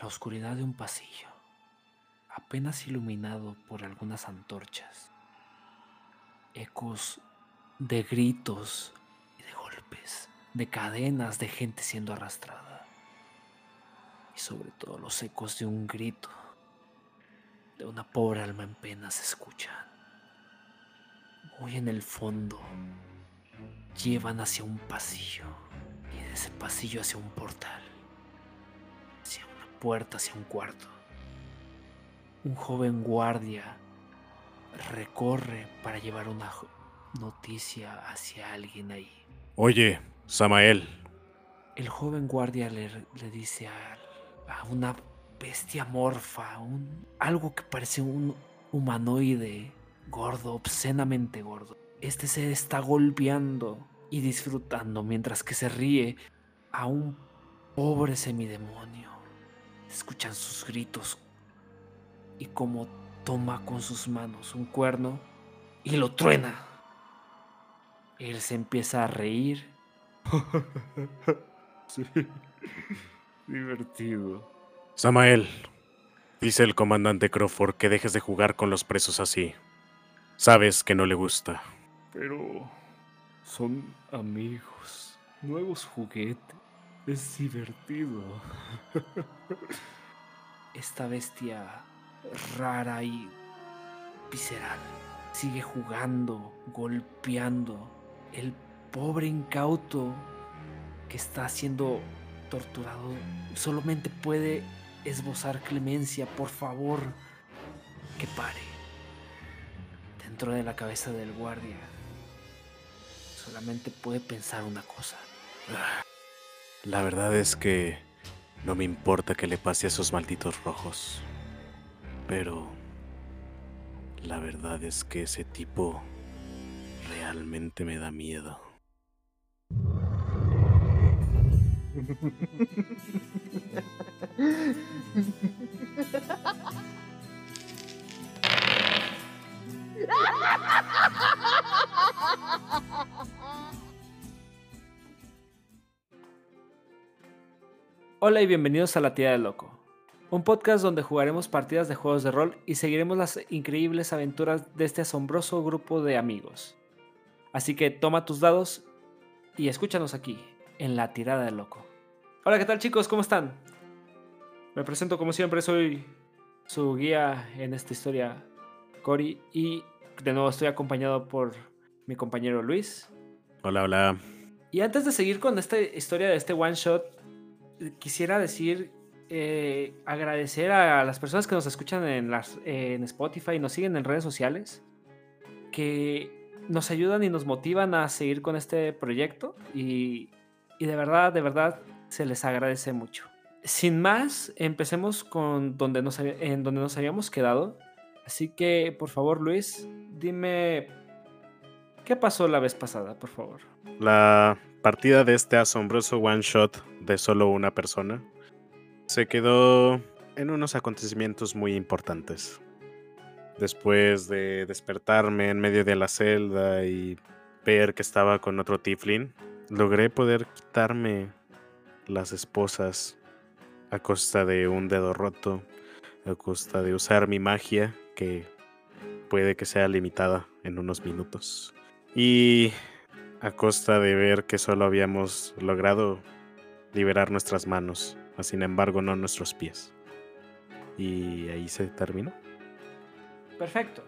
la oscuridad de un pasillo, apenas iluminado por algunas antorchas. Ecos de gritos y de golpes, de cadenas de gente siendo arrastrada. Y sobre todo los ecos de un grito de una pobre alma en pena se escuchan. Muy en el fondo, llevan hacia un pasillo y de ese pasillo hacia un portal, puerta, hacia un cuarto. Un joven guardia recorre para llevar una noticia hacia alguien ahí. Oye, Samael. El joven guardia le, dice a, a, una bestia morfa, un, algo que parece un humanoide gordo, obscenamente gordo. Este se está golpeando y disfrutando mientras que se ríe a un pobre semidemonio. Escuchan sus gritos y como toma con sus manos un cuerno y lo truena. Él se empieza a reír. sí, divertido. Samael, dice el comandante Crawford que dejes de jugar con los presos así. Sabes que no le gusta. Pero son amigos, nuevos juguetes. Es divertido. Esta bestia rara y visceral sigue jugando, golpeando. El pobre incauto que está siendo torturado solamente puede esbozar clemencia, por favor, que pare. Dentro de la cabeza del guardia, solamente puede pensar una cosa. La verdad es que no me importa que le pase a esos malditos rojos. Pero la verdad es que ese tipo realmente me da miedo. Hola y bienvenidos a La Tía del Loco, un podcast donde jugaremos partidas de juegos de rol y seguiremos las increíbles aventuras de este asombroso grupo de amigos. Así que toma tus dados y escúchanos aquí, en La Tirada del Loco. Hola, ¿qué tal chicos? ¿Cómo están? Me presento como siempre, soy su guía en esta historia, Cory, y de nuevo estoy acompañado por mi compañero Luis. Hola, hola. Y antes de seguir con esta historia de este one shot, quisiera decir, eh, agradecer a las personas que nos escuchan en, las, en Spotify y nos siguen en redes sociales, que nos ayudan y nos motivan a seguir con este proyecto y, y de verdad, de verdad, se les agradece mucho sin más, empecemos con donde nos, en donde nos habíamos quedado. Así que, por favor, Luis, dime qué pasó la vez pasada, por favor. La partida de este asombroso one shot de solo una persona se quedó en unos acontecimientos muy importantes. Después de despertarme en medio de la celda y ver que estaba con otro Tiflin, logré poder quitarme las esposas a costa de un dedo roto, a costa de usar mi magia, que puede que sea limitada en unos minutos. Y a costa de ver que solo habíamos logrado liberar nuestras manos, sin embargo no nuestros pies. Y ahí se terminó. Perfecto.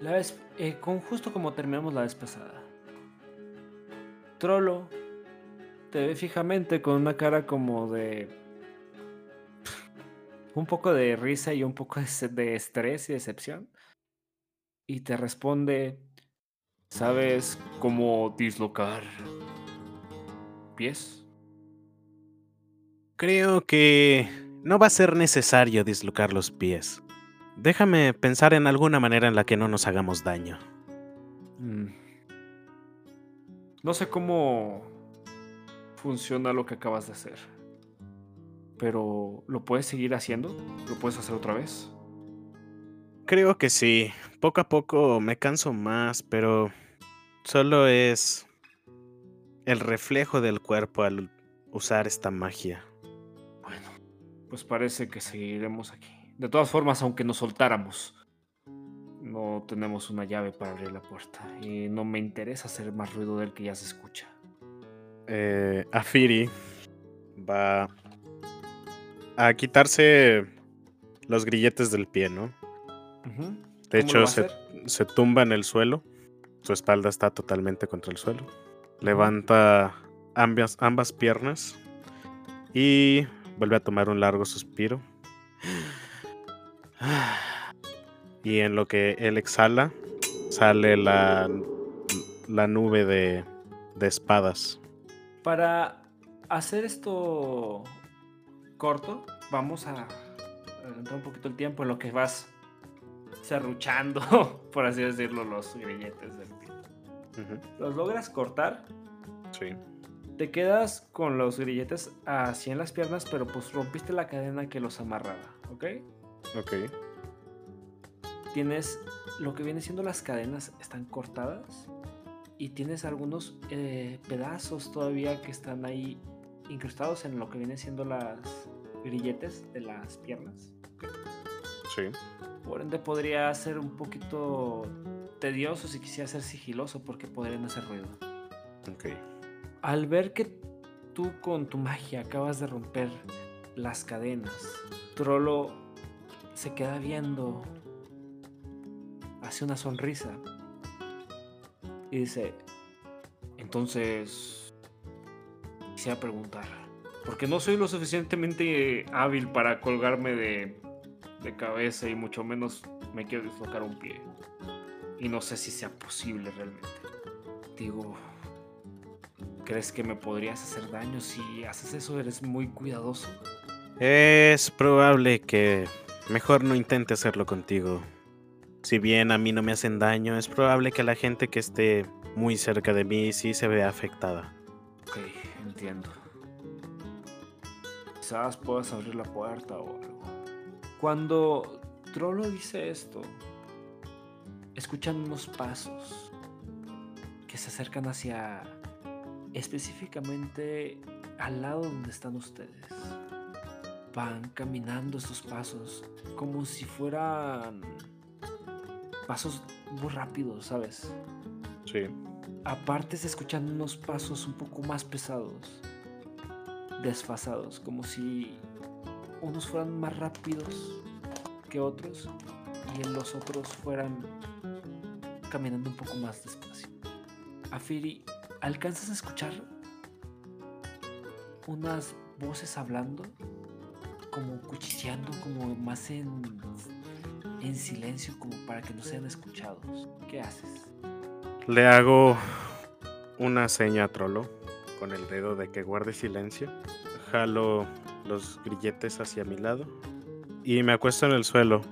La vez, eh, con justo como terminamos la vez pasada. Trollo te ve fijamente con una cara como de un poco de risa y un poco de estrés y decepción. Y te responde, ¿sabes cómo dislocar pies? Creo que no va a ser necesario dislocar los pies. Déjame pensar en alguna manera en la que no nos hagamos daño. Mm. No sé cómo funciona lo que acabas de hacer pero ¿lo puedes seguir haciendo? ¿Lo puedes hacer otra vez? Creo que sí. Poco a poco me canso más, pero solo es el reflejo del cuerpo al usar esta magia. Bueno, Pues parece que seguiremos aquí. De todas formas, aunque nos soltáramos, no tenemos una llave para abrir la puerta. Y no me interesa hacer más ruido del que ya se escucha. Eh, Afiri va a quitarse los grilletes del pie, ¿no? De hecho, se, se, tumba en el suelo. Su espalda está totalmente contra el suelo. Levanta ambas, ambas piernas y vuelve a tomar un largo suspiro. Y en lo que él exhala, sale la, la nube de, de espadas. Para hacer esto corto, vamos a adelantar un poquito el tiempo en lo que vas cerruchando, por así decirlo, los grilletes del pie. Los logras cortar. Sí. Te quedas con los grilletes así en las piernas, pero pues rompiste la cadena que los amarraba, ¿ok? Ok. Tienes lo que viene siendo las cadenas están cortadas y tienes algunos eh, pedazos todavía que están ahí incrustados en lo que viene siendo las grilletes de las piernas. Sí. Por ende podría ser un poquito tedioso si quisiera ser sigiloso porque podrían hacer ruido. Ok. Al ver que tú con tu magia acabas de romper las cadenas, Trollo se queda viendo, hace una sonrisa y dice, entonces, quisiera preguntar, porque no soy lo suficientemente hábil para colgarme de, de cabeza y mucho menos me quiero dislocar un pie. Y no sé si sea posible realmente. Digo, ¿crees que me podrías hacer daño si haces eso? Eres muy cuidadoso. Es probable que mejor no intente hacerlo contigo. Si bien a mí no me hacen daño, es probable que la gente que esté muy cerca de mí sí se vea afectada. Ok, entiendo. Quizás puedas abrir la puerta o algo. Cuando Trollo dice esto, escuchan unos pasos que se acercan hacia específicamente al lado donde están ustedes. Van caminando esos pasos como si fueran pasos muy rápidos, ¿sabes? Sí. Aparte se escuchan unos pasos un poco más pesados, desfasados, como si unos fueran más rápidos que otros y en los otros fueran caminando un poco más despacio. Afiri, ¿alcanzas a escuchar unas voces hablando? Como cuchicheando, como más en, en silencio, como para que no sean escuchados. ¿Qué haces? Le hago una seña a Trollo con el dedo de que guarde silencio. Jalo los grilletes hacia mi lado y me acuesto en el suelo,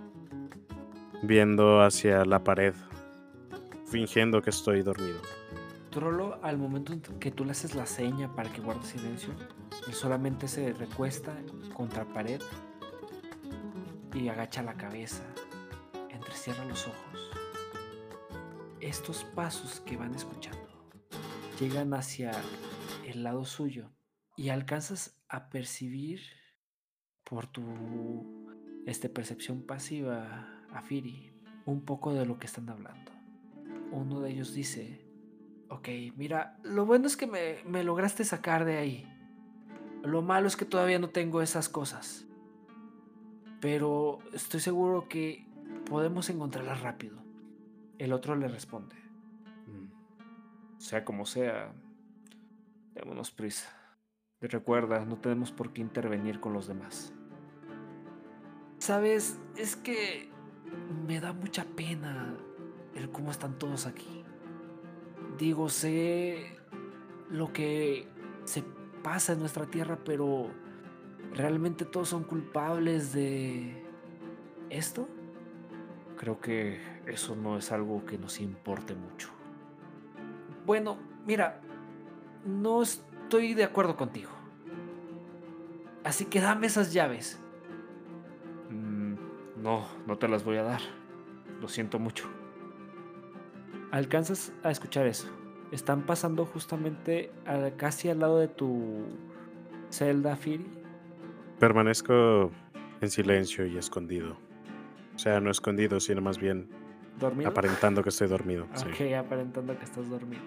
viendo hacia la pared fingiendo que estoy dormido. Trollo, al momento en que tú le haces la seña para que guarde silencio, él solamente se recuesta contra pared y agacha la cabeza, entrecierra los ojos. Estos pasos que van escuchando llegan hacia el lado suyo y alcanzas a percibir por tu este, percepción pasiva, Afiri, un poco de lo que están hablando uno de ellos dice, ok, mira, lo bueno es que me, lograste sacar de ahí. Lo malo es que todavía no tengo esas cosas. Pero estoy seguro que podemos encontrarlas rápido. El otro le responde. Mm, sea como sea, démonos prisa. Recuerda, no tenemos por qué intervenir con los demás. Sabes, es que me da mucha pena el cómo están todos aquí. Digo, sé lo que se pasa en nuestra tierra, pero ¿realmente todos son culpables de esto? Creo que eso no es algo que nos importe mucho. Bueno, mira, no estoy de acuerdo contigo. Así que dame esas llaves. No, no te las voy a dar. Lo siento mucho. Alcanzas a escuchar eso. Están pasando justamente casi al lado de tu celda, Firi. Permanezco en silencio y escondido. O sea, no escondido, sino más bien ¿Dormido? aparentando que estoy dormido. sí. Ok, aparentando que estás dormido.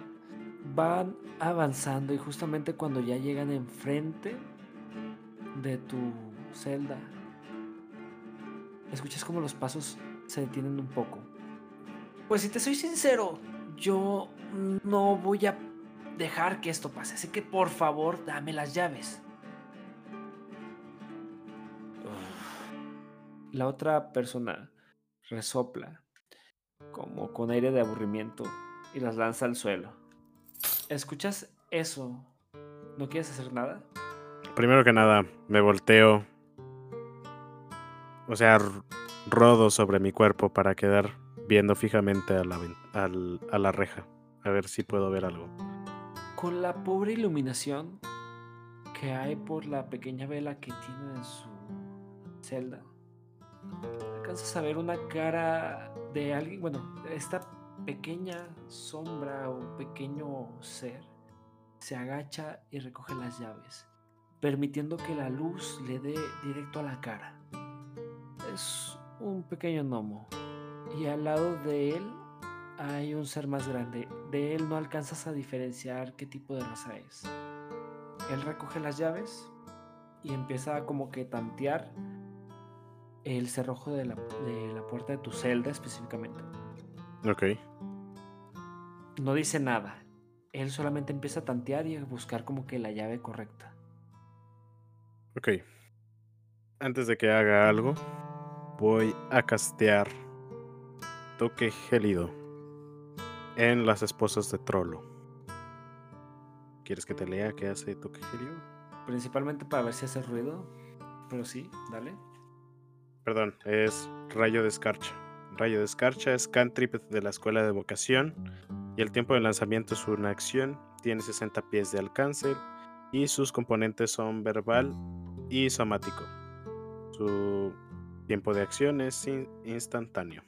Van avanzando y justamente cuando ya llegan enfrente de tu celda, escuchas como los pasos se detienen un poco. Pues si te soy sincero, yo no voy a dejar que esto pase, así que por favor dame las llaves. La otra persona resopla como con aire de aburrimiento y las lanza al suelo. ¿Escuchas eso? ¿No quieres hacer nada? Primero que nada, me volteo. O sea, rodo sobre mi cuerpo para quedar viendo fijamente a la, a la reja. A ver si puedo ver algo. Con la pobre iluminación que hay por la pequeña vela que tiene en su celda, alcanzas a ver una cara de alguien, bueno, esta pequeña sombra o pequeño ser se agacha y recoge las llaves, permitiendo que la luz le dé directo a la cara. Es un pequeño gnomo y al lado de él hay un ser más grande. De él no alcanzas a diferenciar qué tipo de raza es. Él recoge las llaves y empieza a como que tantear el cerrojo de la, de la puerta de tu celda específicamente. Ok. No dice nada. Él solamente empieza a tantear y a buscar como que la llave correcta. Ok. Antes de que haga algo, voy a castear toque gélido en las esposas de Trollo. ¿Quieres que te lea qué hace toque gélido? Principalmente para ver si hace ruido. Pero sí, dale. Perdón, es rayo de escarcha. Rayo de escarcha es cantrip de la escuela de vocación y el tiempo de lanzamiento es una acción, tiene 60 pies de alcance y sus componentes son verbal y somático. Su tiempo de acción es in- instantáneo.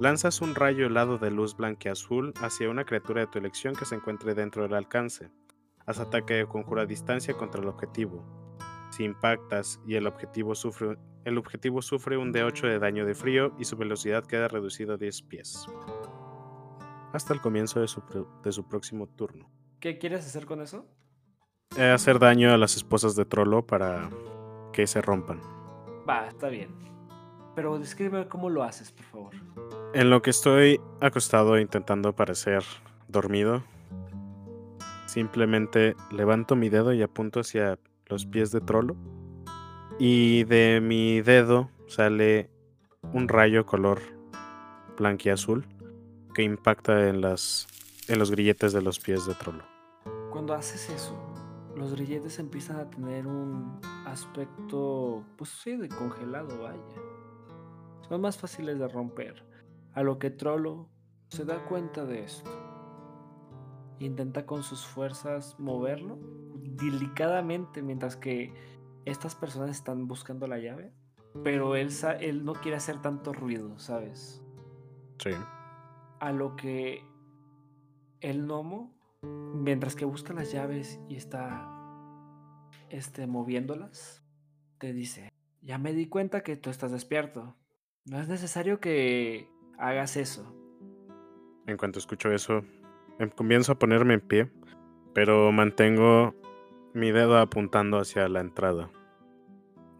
Lanzas un rayo helado de luz blanqueazul hacia una criatura de tu elección que se encuentre dentro del alcance. Haz ataque de conjura a distancia contra el objetivo. Si impactas y el objetivo sufre, el objetivo sufre un D8 de daño de frío y su velocidad queda reducida a 10 pies. Hasta el comienzo de su, de su próximo turno. ¿Qué quieres hacer con eso? Eh, hacer daño a las esposas de Trollo para que se rompan. Va, está bien. Pero describe cómo lo haces, por favor. En lo que estoy acostado intentando parecer dormido, simplemente levanto mi dedo y apunto hacia los pies de Trollo. Y de mi dedo sale un rayo color blanquiazul que impacta en, las, en los grilletes de los pies de Trollo. Cuando haces eso, los grilletes empiezan a tener un aspecto, pues sí, de congelado, vaya. Son más fáciles de romper. A lo que Trollo se da cuenta de esto. Intenta con sus fuerzas moverlo delicadamente mientras que estas personas están buscando la llave. Pero él, él no quiere hacer tanto ruido, ¿sabes? Sí. A lo que el gnomo, mientras que busca las llaves y está este, moviéndolas, te dice, ya me di cuenta que tú estás despierto. No es necesario que hagas eso. En cuanto escucho eso, em- comienzo a ponerme en pie, pero mantengo mi dedo apuntando hacia la entrada.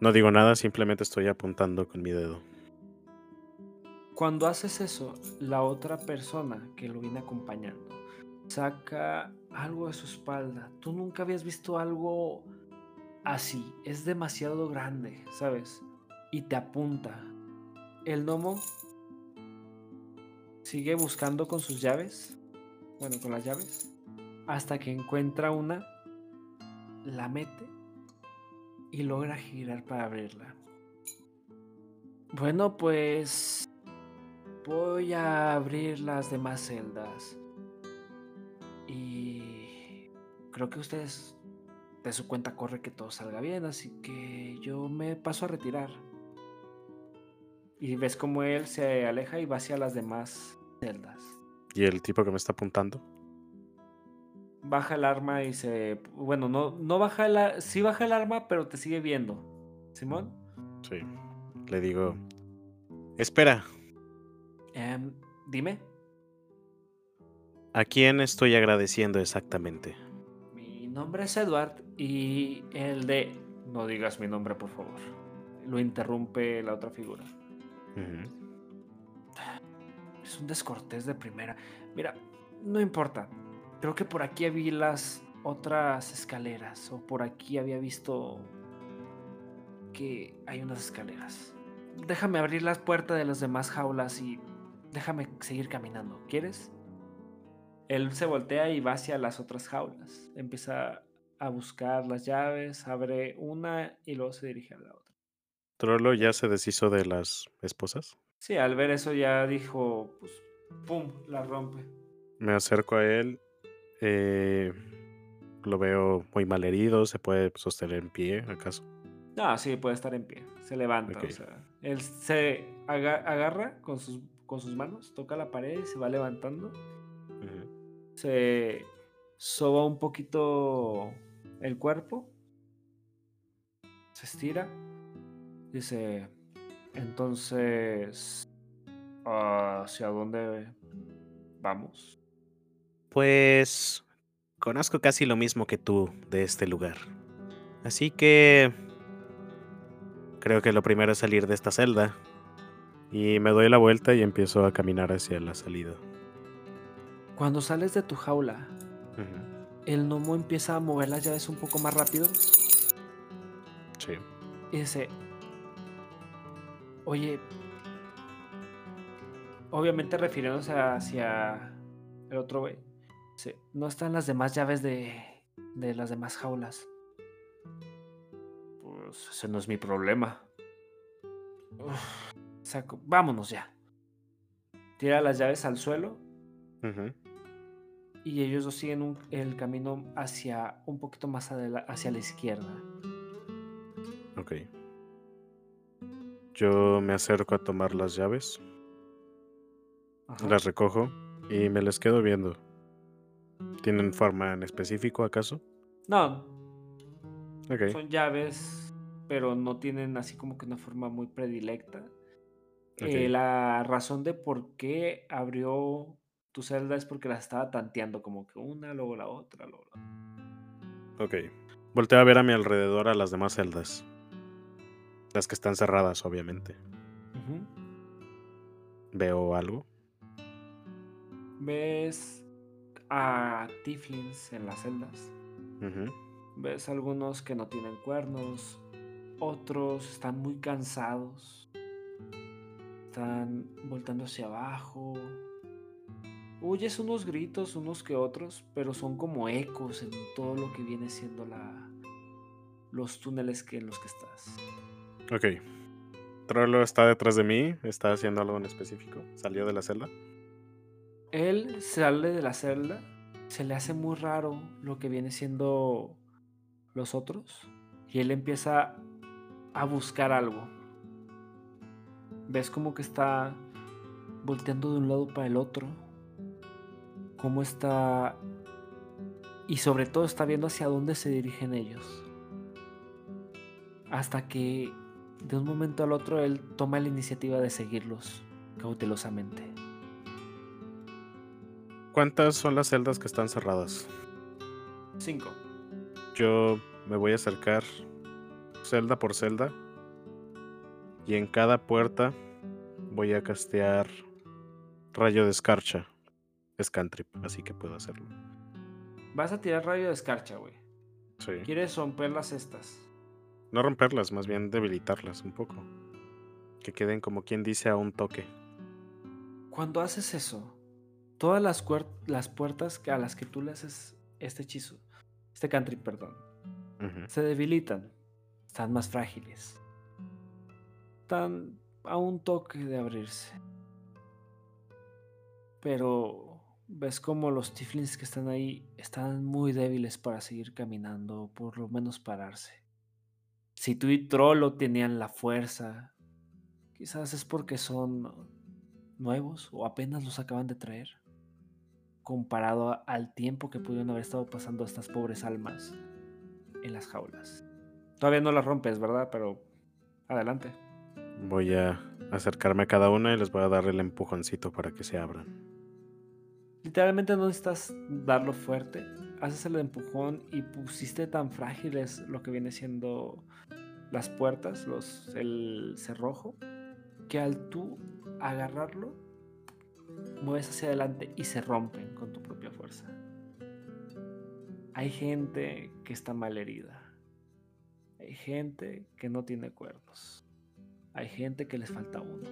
No digo nada, simplemente estoy apuntando con mi dedo. Cuando haces eso, la otra persona que lo viene acompañando saca algo de su espalda. Tú nunca habías visto algo así. Es demasiado grande, ¿sabes? Y te apunta. El gnomo sigue buscando con sus llaves. Bueno, con las llaves. Hasta que encuentra una. La mete. Y logra girar para abrirla. Bueno, pues... Voy a abrir las demás celdas. Creo que ustedes de su cuenta corre que todo salga bien, así que yo me paso a retirar. Y ves como él se aleja y va hacia las demás celdas. ¿Y el tipo que me está apuntando? Baja el arma y se... Bueno, no, no baja el... a- Sí baja el arma, pero te sigue viendo. Simón. Sí. Le digo, espera, Em, dime. ¿a quién estoy agradeciendo exactamente? Nombre es Edward y el de... No digas mi nombre, por favor. Lo interrumpe la otra figura. Es un descortés de primera. Mira, no importa. Creo que por aquí vi las otras escaleras. O por aquí había visto que hay unas escaleras. Déjame abrir las puertas de las demás jaulas y déjame seguir caminando. ¿Quieres? Él se voltea y va hacia las otras jaulas. Empieza a buscar las llaves, abre una y luego se dirige a la otra. ¿Trollo ya se deshizo de las esposas? Sí, al ver eso ya dijo, pues, ¡pum!, la rompe. Me acerco a él. eh, lo veo muy mal herido. ¿Se puede sostener en pie, acaso? No, sí, puede estar en pie. Se levanta, o sea, él se aga- agarra con sus, con sus manos, toca la pared y se va levantando. Se soba un poquito el cuerpo. Se estira. Dice, entonces, ¿hacia dónde vamos? Pues conozco casi lo mismo que tú de este lugar. Así que creo que lo primero es salir de esta celda. Y me doy la vuelta y empiezo a caminar hacia la salida. Cuando sales de tu jaula, el gnomo empieza a mover las llaves un poco más rápido Sí. y dice, oye, obviamente refiriéndose hacia el otro güey, dice, no están las demás llaves de, de las demás jaulas. Pues ese no es mi problema. Uf, saco, vámonos ya. Tira las llaves al suelo Ujú. Y ellos dos siguen un- el camino hacia un poquito más adela- hacia la izquierda. Ok. Yo me acerco a tomar las llaves, Ajá. las recojo y me las quedo viendo. ¿Tienen forma en específico acaso? No, Ok. Son llaves, pero no tienen así como que una forma muy predilecta. Eh, ok. la razón de por qué abrió tu celda es porque las estaba tanteando, como que una, luego la otra, luego la otra. Ok. Volteo a ver a mi alrededor a las demás celdas. Las que están cerradas, obviamente. ¿Veo algo? Ves a Tiflins en las celdas. Ujú. Ves algunos que no tienen cuernos. Otros están muy cansados. Están voltando hacia abajo. Oyes unos gritos, unos que otros, pero son como ecos en todo lo que viene siendo la, los túneles que, en los que estás. Ok. Trollo está detrás de mí. ¿Está haciendo algo en específico? ¿Salió de la celda? Él sale de la celda. Se le hace muy raro lo que viene siendo los otros. Y él empieza a buscar algo. Ves como que está volteando de un lado para el otro. Cómo está... Y sobre todo está viendo hacia dónde se dirigen ellos. Hasta que de un momento al otro él toma la iniciativa de seguirlos cautelosamente. ¿Cuántas son las celdas que están cerradas? 5. Yo me voy a acercar celda por celda. Y en cada puerta voy a castear rayo de escarcha. Es cantrip, así que puedo hacerlo. Vas a tirar rayo de escarcha, güey. Sí. ¿Quieres romper las estas? No romperlas, más bien debilitarlas un poco. Que queden como quien dice a un toque. Cuando haces eso, todas las, las puertas a las que tú le haces este hechizo, este cantrip, perdón, se debilitan. Están más frágiles. Están a un toque de abrirse. Pero ves como los tiflins que están ahí están muy débiles para seguir caminando, por lo menos pararse. Si tú y Trollo tenían la fuerza, quizás es porque son nuevos o apenas los acaban de traer, comparado al tiempo que pudieron haber estado pasando estas pobres almas en las jaulas. Todavía no las rompes, ¿verdad? Pero Adelante. Voy a acercarme a cada una y les voy a dar el empujoncito para que se abran. Literalmente no necesitas darlo fuerte. Haces el empujón y pusiste tan frágiles lo que viene siendo las puertas, el cerrojo, que al tú agarrarlo, mueves hacia adelante y se rompen con tu propia fuerza. Hay gente que está mal herida. Hay gente que no tiene cuernos. Hay gente que les falta uno.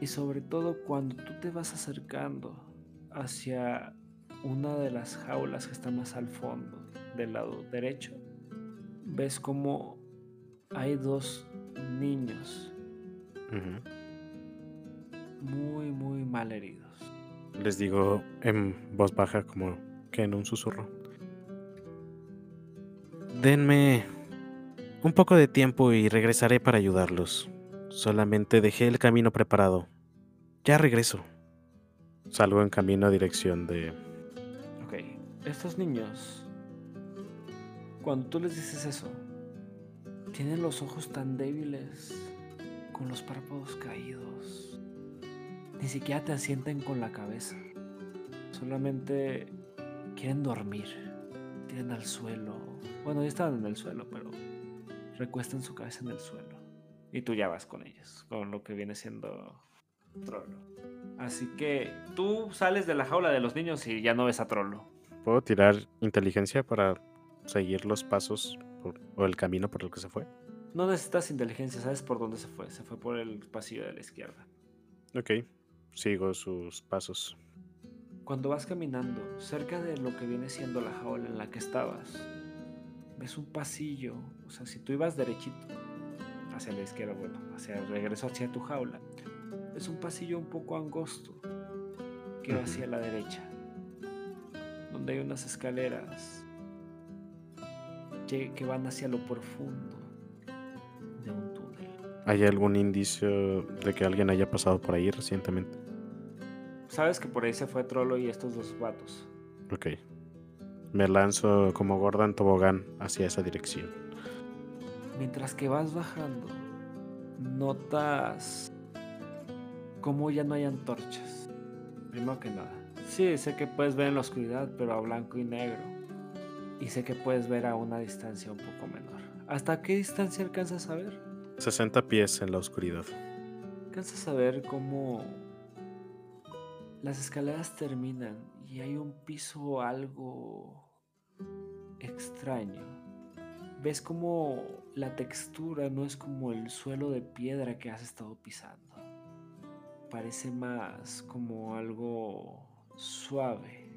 Y sobre todo cuando tú te vas acercando hacia una de las jaulas que está más al fondo del lado derecho, ves como hay dos niños muy, muy mal heridos. Les digo en voz baja como que en un susurro. Denme un poco de tiempo y regresaré para ayudarlos. Solamente dejé el camino preparado. Ya regreso. Salgo en camino a dirección de... Ok, estos niños, cuando tú les dices eso, tienen los ojos tan débiles, con los párpados caídos. Ni siquiera te asienten con la cabeza. Solamente quieren dormir. Tienen al suelo. Bueno, ya están en el suelo, pero recuestan su cabeza en el suelo. Y tú ya vas con ellos, con lo que viene siendo Trollo. Así que tú sales de la jaula de los niños y ya no ves a Trollo. ¿Puedo tirar inteligencia para seguir los pasos o el camino por el que se fue? No necesitas inteligencia, sabes por dónde se fue. Se fue por el pasillo de la izquierda. Ok, sigo sus pasos. Cuando vas caminando cerca de lo que viene siendo la jaula en la que estabas, ves un pasillo. O sea, si tú ibas derechito hacia la izquierda, bueno, hacia el regreso hacia tu jaula, es un pasillo un poco angosto que va hacia la derecha, donde hay unas escaleras que van hacia lo profundo de un túnel. ¿Hay algún indicio de que alguien haya pasado por ahí recientemente? Sabes que por ahí se fue Trollo y estos dos vatos. Ok. Me lanzo como Gordon Tobogán hacia esa dirección. Mientras que vas bajando, notas cómo ya no hay antorchas. Primero que nada. Sí, sé que puedes ver en la oscuridad, pero a blanco y negro. Y sé que puedes ver a una distancia un poco menor. ¿Hasta qué distancia alcanzas a ver? 60 pies en la oscuridad. Alcanzas a ver cómo las escaleras terminan y hay un piso algo extraño. Ves como la textura no es como el suelo de piedra que has estado pisando. Parece más como algo suave.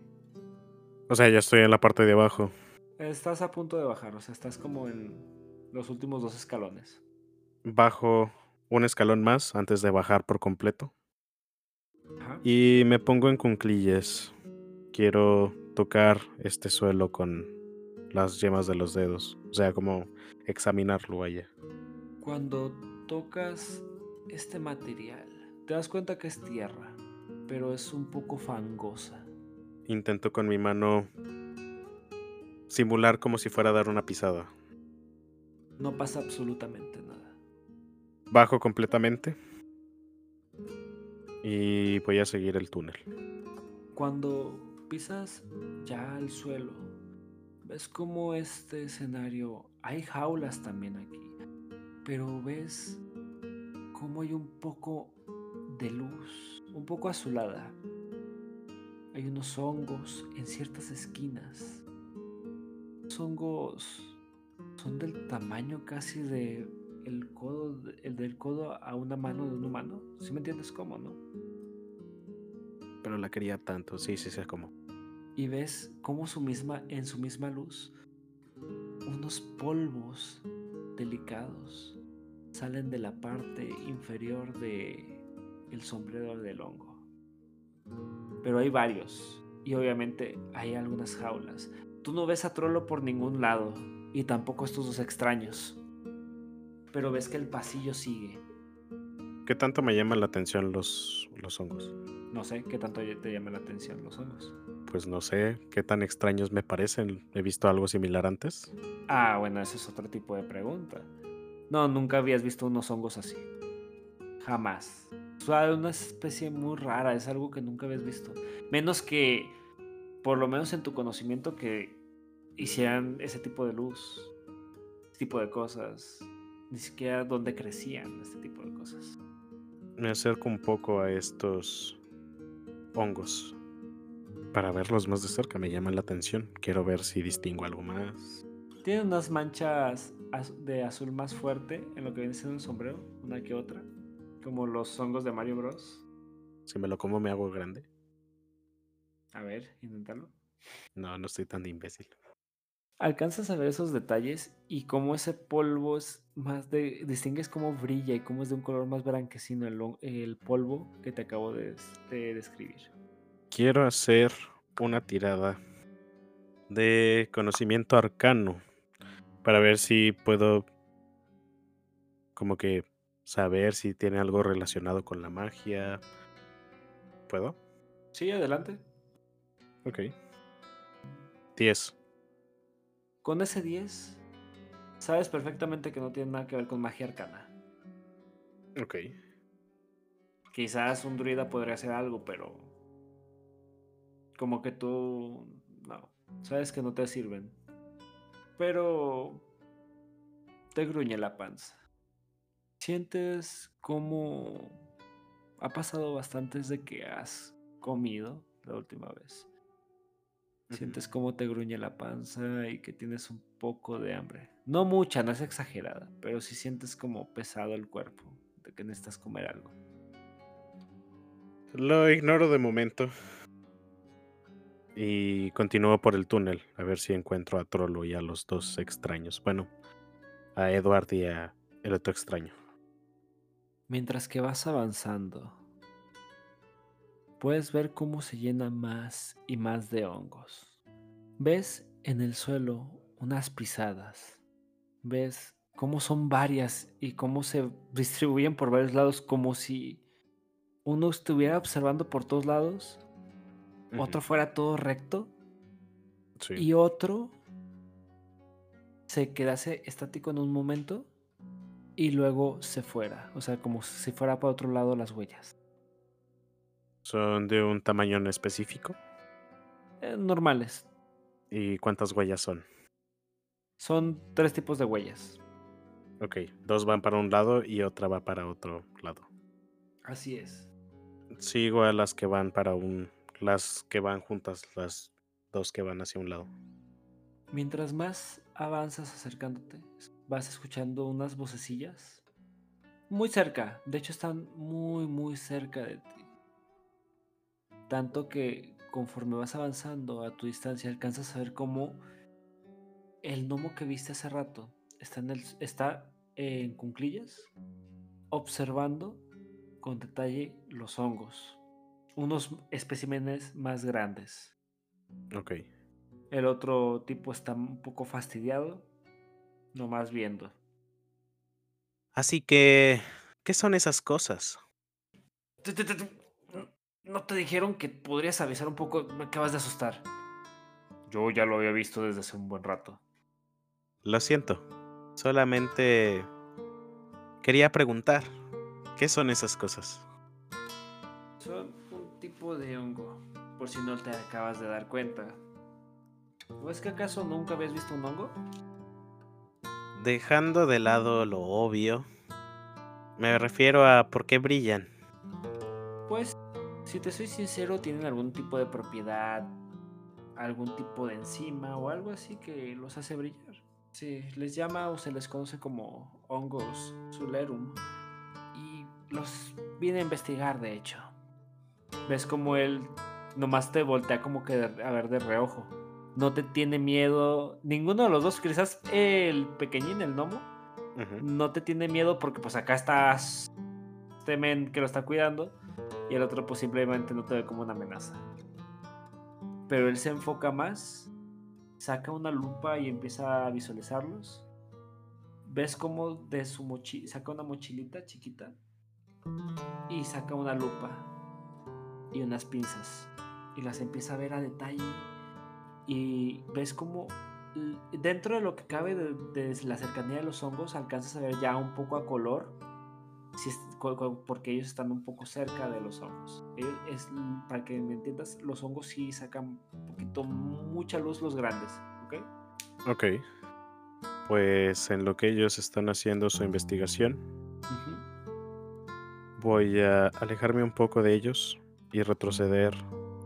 O sea, ya estoy en la parte de abajo. Estás a punto de bajar, o sea, estás como en los últimos dos escalones. Bajo un escalón más antes de bajar por completo. Y me pongo en cunclillas. Quiero tocar este suelo con las yemas de los dedos. O sea, como examinarlo allá. Cuando tocas este material, te das cuenta que es tierra, pero es un poco fangosa. Intento con mi mano simular como si fuera a dar una pisada. No pasa absolutamente nada. Bajo completamente y voy a seguir el túnel. Cuando pisas ya al suelo, ves como este escenario, hay jaulas también aquí, pero ves como hay un poco de luz, un poco azulada. Hay unos hongos en ciertas esquinas. Los hongos son del tamaño casi de el codo, el del codo a una mano de un humano. ¿Sí me entiendes cómo, no? Pero la quería tanto, sí, sí sé cómo. Y ves cómo su misma, en su misma luz, unos polvos delicados salen de la parte inferior de el sombrero del hongo. Pero hay varios y obviamente hay algunas jaulas. Tú no ves a Trollo por ningún lado y tampoco estos dos extraños pero ves que el pasillo sigue. ¿Qué tanto me llaman la atención los, los hongos? No sé, ¿qué tanto te llaman la atención los hongos? Pues no sé, ¿qué tan extraños me parecen? ¿He visto algo similar antes? Ah, bueno, ese es otro tipo de pregunta. No, nunca habías visto unos hongos así. Jamás. O sea, una especie muy rara, es algo que nunca habías visto. Menos que, por lo menos en tu conocimiento, que hicieran ese tipo de luz, ese tipo de cosas. Ni siquiera dónde crecían este tipo de cosas. Me acerco un poco a estos hongos para verlos más de cerca. Me llaman la atención. Quiero ver si distingo algo más. Tiene unas manchas de azul más fuerte en lo que viene siendo un sombrero, una que otra. Como los hongos de Mario Bros. Si me lo como, me hago grande. A ver, inténtalo. No, no estoy tan imbécil. Alcanzas a ver esos detalles y cómo ese polvo es más de. Distingues cómo brilla y cómo es de un color más blanquecino el, el polvo que te acabo de, de describir. Quiero hacer una tirada de conocimiento arcano para ver si puedo como que saber si tiene algo relacionado con la magia. ¿Puedo? Sí, adelante. Ok. 10. Con ese 10, sabes perfectamente que no tiene nada que ver con magia arcana. Ok. Quizás un druida podría hacer algo, pero... Como que tú... No. Sabes que no te sirven. Pero... Te gruñe la panza. Sientes como... Ha pasado bastante desde que has comido la última vez. Sientes como te gruñe la panza y que tienes un poco de hambre. No mucha, no es exagerada, pero sí sientes como pesado el cuerpo, de que necesitas comer algo. Lo ignoro de momento. Y continúo por el túnel, a ver si encuentro a Trollo y a los dos extraños. Bueno, a Edward y a el otro extraño. Mientras que vas avanzando, puedes ver cómo se llena más y más de hongos. Ves en el suelo unas pisadas. Ves cómo son varias y cómo se distribuyen por varios lados como si uno estuviera observando por todos lados, otro fuera todo recto y otro se quedase estático en un momento y luego se fuera, o sea, como si fuera para otro lado las huellas. ¿Son de un tamaño en específico? Eh, normales. ¿Y cuántas huellas son? Son tres tipos de huellas. Ok, dos van para un lado y otra va para otro lado. Así es. Sigo a las que van para un... las que van juntas, las dos que van hacia un lado. Mientras más avanzas acercándote, vas escuchando unas vocecillas muy cerca. De hecho, están muy, muy cerca de ti. Tanto que conforme vas avanzando a tu distancia, alcanzas a ver cómo el gnomo que viste hace rato está en, cunclillas, observando con detalle los hongos. Unos especímenes más grandes. Ok. El otro tipo está un poco fastidiado, nomás viendo. Así que, ¿qué son esas cosas? ¿No te dijeron que podrías avisar un poco? Me acabas de asustar. Yo ya lo había visto desde hace un buen rato. Lo siento. Solamente quería preguntar, ¿qué son esas cosas? Son un tipo de hongo, por si no te acabas de dar cuenta. ¿O es que acaso nunca habías visto un hongo? Dejando de lado lo obvio, me refiero a por qué brillan. Pues si te soy sincero, tienen algún tipo de propiedad, algún tipo de enzima o algo así que los hace brillar. Sí, les llama o se les conoce como hongos sulerum. Y los viene a investigar, de hecho. Ves como él nomás te voltea como que a ver de reojo. No te tiene miedo. Ninguno de los dos, quizás el pequeñín, el gnomo, no te tiene miedo porque pues acá estás temen que lo está cuidando y el otro pues simplemente no te ve como una amenaza. Pero él se enfoca más, saca una lupa y empieza a visualizarlos. Ves como de su mochila saca una mochilita chiquita y saca una lupa y unas pinzas y las empieza a ver a detalle y ves como dentro de lo que cabe de, la cercanía de los hongos, alcanzas a ver ya un poco a color, si porque ellos están un poco cerca de los hongos. es, para que me entiendas, los hongos sí sacan un poquito, mucha luz los grandes, ¿ok? Ok. Pues en lo que ellos están haciendo su investigación, voy a alejarme un poco de ellos y retroceder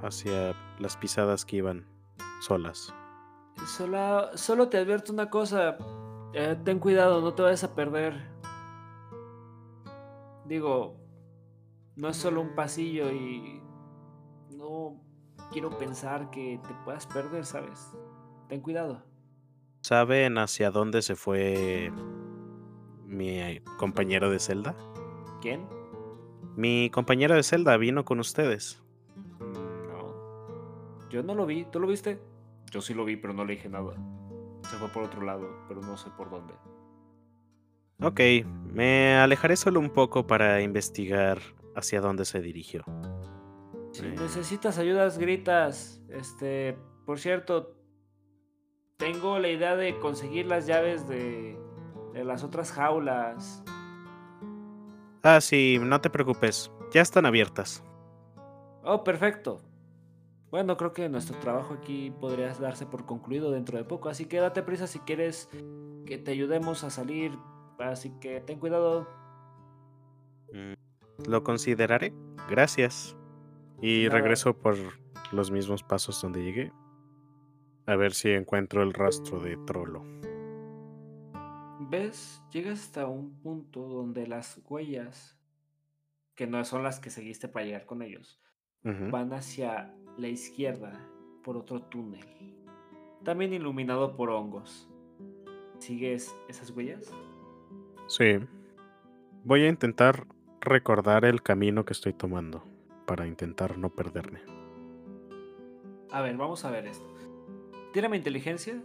hacia las pisadas que iban solas. Solo, solo te advierto una cosa. Eh, ten cuidado, no te vayas a perder. Digo, no es solo un pasillo y no quiero pensar que te puedas perder, ¿sabes? Ten cuidado. ¿Saben hacia dónde se fue mi compañero de celda? ¿Quién? Mi compañero de celda vino con ustedes. No. Yo no lo vi. ¿Tú lo viste? Yo sí lo vi, pero no le dije nada. Se fue por otro lado, pero no sé por dónde. Ok, me alejaré solo un poco para investigar hacia dónde se dirigió. Si necesitas ayudas, gritas. Este, por cierto, tengo la idea de conseguir las llaves de, de las otras jaulas. Ah, sí, no te preocupes. Ya están abiertas. Oh, perfecto. Bueno, creo que nuestro trabajo aquí podría darse por concluido dentro de poco, así que date prisa si quieres que te ayudemos a salir, así que ten cuidado. Mm, lo consideraré, gracias. Y regreso por los mismos pasos donde llegué. A ver si encuentro el rastro de Trollo. ¿Ves? Llegas hasta un punto donde las huellas, que no son las que seguiste para llegar con ellos, van hacia la izquierda por otro túnel, también iluminado por hongos. ¿Sigues esas huellas? Sí. Voy a intentar recordar el camino que estoy tomando para intentar no perderme. A ver, vamos a ver esto. mi inteligencia.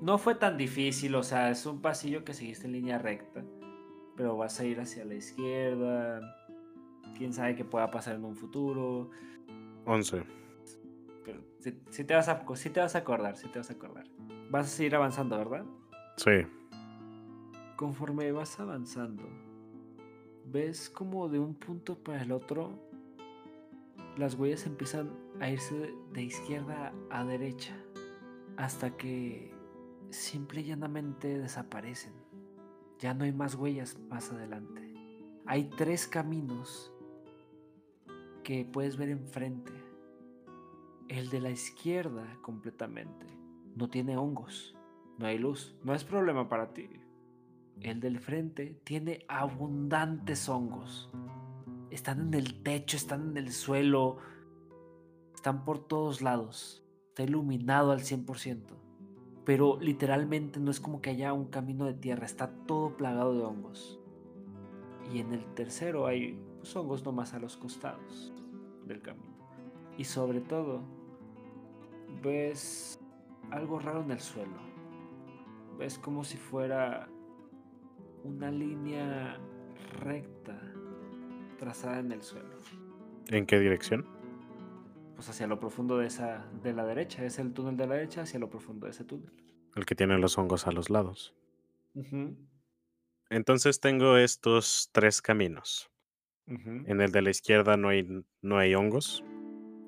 No fue tan difícil, o sea, es un pasillo que seguiste en línea recta, pero vas a ir hacia la izquierda, quién sabe qué pueda pasar en un futuro. 11. Pero si, te vas a, si te vas a acordar, si te vas a acordar. Vas a seguir avanzando, ¿verdad? Sí. Conforme vas avanzando, ves como de un punto para el otro las huellas empiezan a irse de izquierda a derecha hasta que simple y llanamente desaparecen. Ya no hay más huellas más adelante. Hay tres caminos que puedes ver enfrente. El de la izquierda completamente. No tiene hongos. No hay luz. No es problema para ti. El del frente tiene abundantes hongos. Están en el techo, están en el suelo. Están por todos lados. Está iluminado al 100%. Pero literalmente no es como que haya un camino de tierra. Está todo plagado de hongos. Y en el tercero hay pues, hongos nomás a los costados del camino. Y sobre todo, ves algo raro en el suelo. Ves como si fuera una línea recta trazada en el suelo. ¿En qué dirección? Pues hacia lo profundo de esa de la derecha, es el túnel de la derecha hacia lo profundo de ese túnel. El que tiene los hongos a los lados. Entonces tengo estos tres caminos. En el de la izquierda no hay, no hay hongos.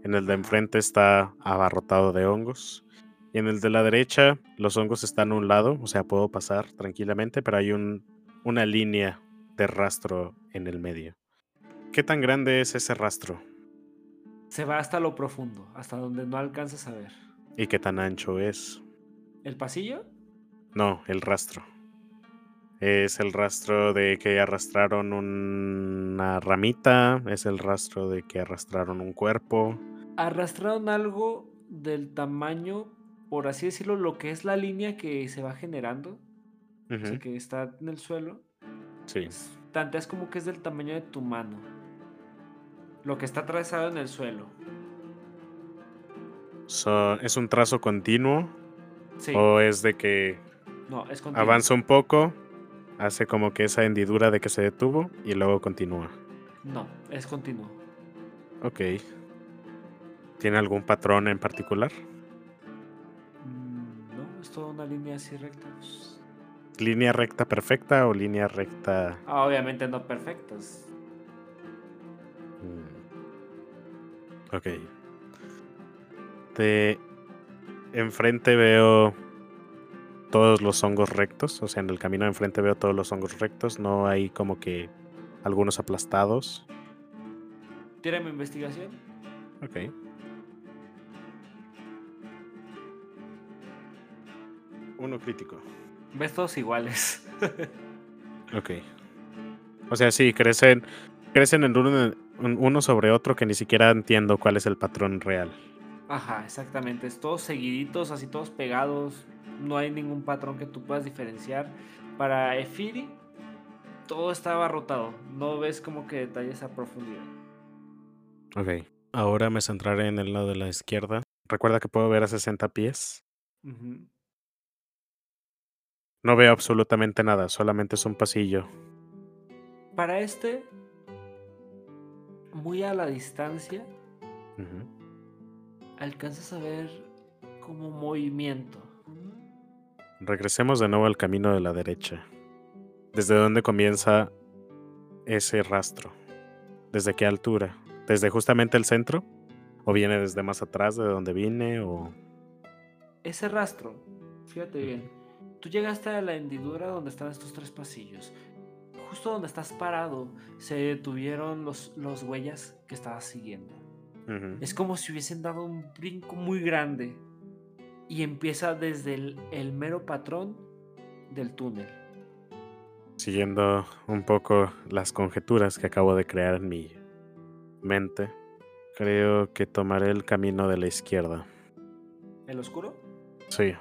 En el de enfrente está abarrotado de hongos. Y en el de la derecha los hongos están a un lado, o sea, puedo pasar tranquilamente, pero hay un, una línea de rastro en el medio. ¿Qué tan grande es ese rastro? Se va hasta lo profundo, hasta donde no alcanzas a ver. ¿Y qué tan ancho es? ¿El pasillo? No, el rastro. Es el rastro de que arrastraron una ramita, es el rastro de que arrastraron un cuerpo. Arrastraron algo del tamaño, por así decirlo, lo que es la línea que se va generando, que está en el suelo. Sí. Tanteas como que es del tamaño de tu mano. Lo que está atravesado en el suelo. ¿Es un trazo continuo? Sí. ¿O es de que no, es avanza un poco hace como que esa hendidura de que se detuvo y luego continúa. No, es continuo. Ok. ¿Tiene algún patrón en particular? Mm, no. es toda una línea así recta. Pues. ¿Línea recta perfecta o línea recta? Ah, obviamente no perfectas. Mm. Ok. De enfrente veo todos los hongos rectos, o sea, en el camino de enfrente veo todos los hongos rectos, no hay como que algunos aplastados. mi investigación. Ok. Uno crítico. Ves todos iguales. ok. O sea, sí, crecen, crecen en uno, uno sobre otro que ni siquiera entiendo cuál es el patrón real. Ajá, exactamente. Es todos seguiditos, así todos pegados. No hay ningún patrón que tú puedas diferenciar. Para Efiri, todo estaba rotado. No ves como que detalles a profundidad. Ok. Ahora me centraré en el lado de la izquierda. Recuerda que puedo ver a 60 pies. No veo absolutamente nada, solamente es un pasillo. Para este, muy a la distancia, alcanzas a ver como movimiento. Regresemos de nuevo al camino de la derecha. ¿Desde dónde comienza ese rastro? ¿Desde qué altura? ¿Desde justamente el centro? ¿O viene desde más atrás de donde vine? O... Ese rastro, fíjate bien, tú llegaste a la hendidura donde están estos tres pasillos. Justo donde estás parado se detuvieron los, los huellas que estabas siguiendo. Es como si hubiesen dado un brinco muy grande y empieza desde el, mero patrón del túnel. Siguiendo un poco las conjeturas que acabo de crear en mi mente, creo que tomaré el camino de la izquierda. ¿El oscuro? Sí.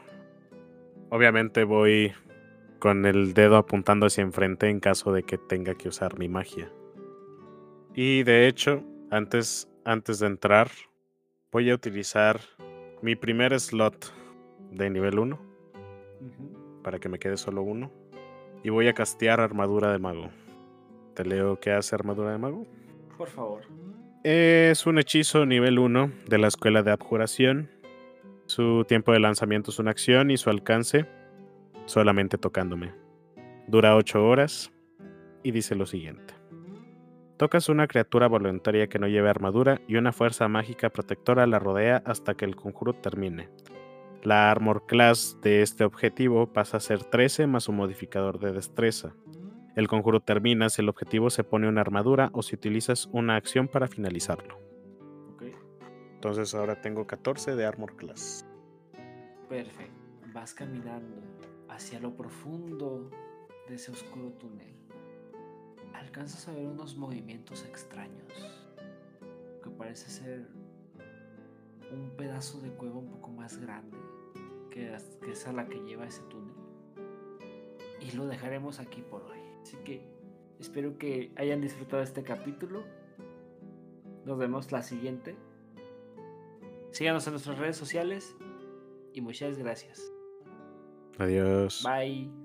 Obviamente voy con el dedo apuntando hacia enfrente en caso de que tenga que usar mi magia. Y de hecho, antes antes de entrar, voy a utilizar mi primer slot de nivel 1 para que me quede solo uno. Y voy a castear armadura de mago. ¿Te leo qué hace armadura de mago? Por favor. Es un hechizo nivel 1 de la escuela de abjuración. Su tiempo de lanzamiento es una acción y su alcance solamente tocándome. Dura 8 horas y dice lo siguiente. Tocas una criatura voluntaria que no lleve armadura y una fuerza mágica protectora la rodea hasta que el conjuro termine. La armor class de este objetivo pasa a ser 13 más un modificador de destreza. El conjuro termina si el objetivo se pone una armadura o si utilizas una acción para finalizarlo. Entonces ahora tengo 14 de armor class. Perfecto. Vas caminando hacia lo profundo de ese oscuro túnel alcanzas a ver unos movimientos extraños, que parece ser un pedazo de cueva un poco más grande que, que esa la que lleva ese túnel. Y lo dejaremos aquí por hoy. Así que espero que hayan disfrutado este capítulo. Nos vemos la siguiente. Síganos en nuestras redes sociales y muchas gracias. Adiós. Bye.